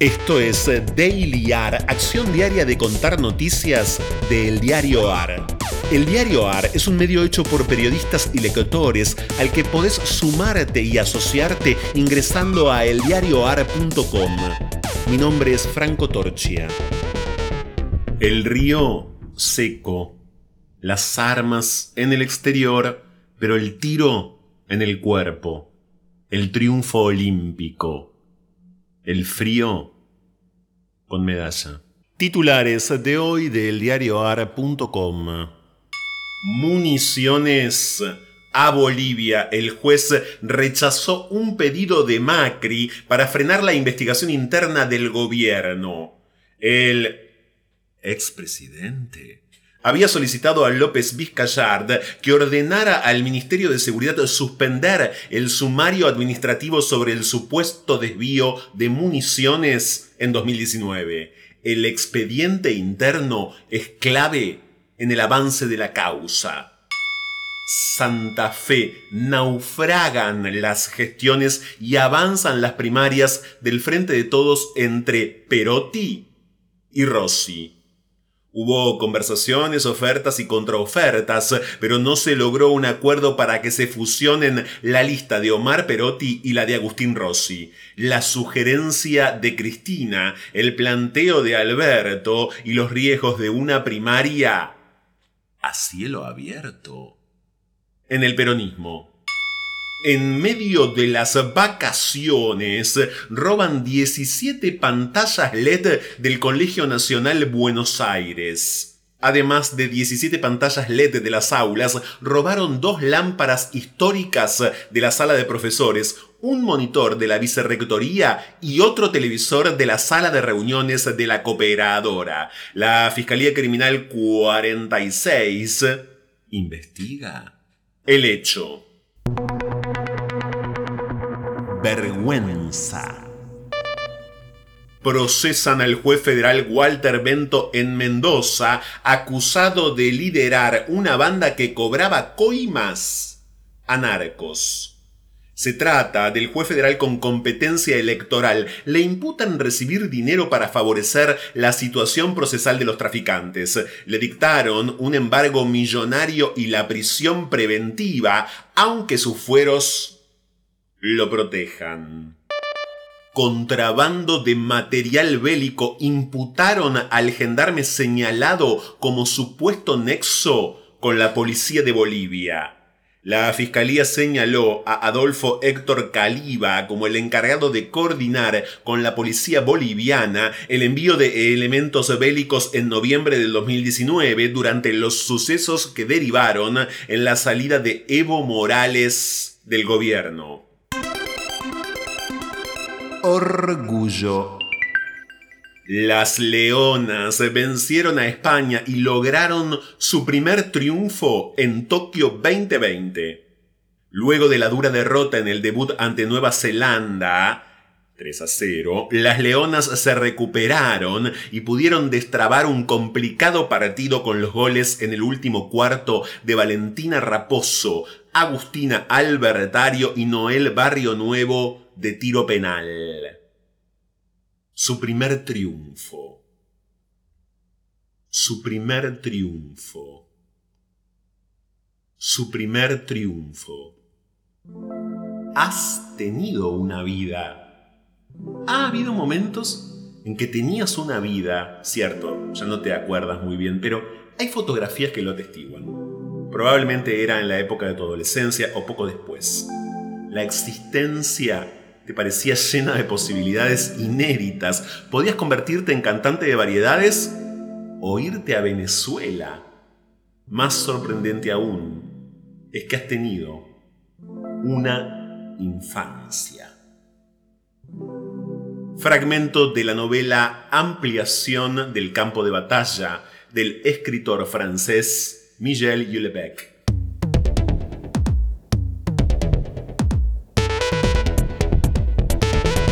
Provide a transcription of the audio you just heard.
Esto es Daily AR, acción diaria de contar noticias del diario AR. El diario AR es un medio hecho por periodistas y lectores al que podés sumarte y asociarte ingresando a eldiarioar.com. Mi nombre es Franco Torchia. El río seco, las armas en el exterior, pero el tiro en el cuerpo, el triunfo olímpico el frío con medalla. Titulares de hoy del diarioar.com. Municiones a Bolivia. El juez rechazó un pedido de Macri para frenar la investigación interna del gobierno. El expresidente había solicitado a López Vizcayard que ordenara al Ministerio de Seguridad suspender el sumario administrativo sobre el supuesto desvío de municiones en 2019. El expediente interno es clave en el avance de la causa. Santa Fe naufragan las gestiones y avanzan las primarias del Frente de Todos entre Perotti y Rossi. Hubo conversaciones, ofertas y contraofertas, pero no se logró un acuerdo para que se fusionen la lista de Omar Perotti y la de Agustín Rossi. La sugerencia de Cristina, el planteo de Alberto y los riesgos de una primaria a cielo abierto. En el peronismo, en medio de las vacaciones, roban 17 pantallas LED del Colegio Nacional Buenos Aires. Además de 17 pantallas LED de las aulas, robaron dos lámparas históricas de la sala de profesores, un monitor de la vicerrectoría y otro televisor de la sala de reuniones de la cooperadora. La Fiscalía Criminal 46 investiga el hecho vergüenza. Procesan al juez federal Walter Bento en Mendoza, acusado de liderar una banda que cobraba coimas a narcos. Se trata del juez federal con competencia electoral. Le imputan recibir dinero para favorecer la situación procesal de los traficantes. Le dictaron un embargo millonario y la prisión preventiva, aunque sus fueros lo protejan. Contrabando de material bélico imputaron al gendarme señalado como supuesto nexo con la policía de Bolivia. La fiscalía señaló a Adolfo Héctor Caliba como el encargado de coordinar con la policía boliviana el envío de elementos bélicos en noviembre del 2019 durante los sucesos que derivaron en la salida de Evo Morales del gobierno. Orgullo. Las Leonas vencieron a España y lograron su primer triunfo en Tokio 2020. Luego de la dura derrota en el debut ante Nueva Zelanda, 3 a 0, las Leonas se recuperaron y pudieron destrabar un complicado partido con los goles en el último cuarto de Valentina Raposo, Agustina Albertario y Noel Barrio Nuevo de tiro penal. Su primer triunfo. Su primer triunfo. Su primer triunfo. Has tenido una vida. Ha habido momentos en que tenías una vida, cierto, ya no te acuerdas muy bien, pero hay fotografías que lo atestiguan. Probablemente era en la época de tu adolescencia o poco después. La existencia te parecía llena de posibilidades inéditas. Podías convertirte en cantante de variedades o irte a Venezuela. Más sorprendente aún es que has tenido una infancia. Fragmento de la novela Ampliación del campo de batalla del escritor francés Michel Houellebecq.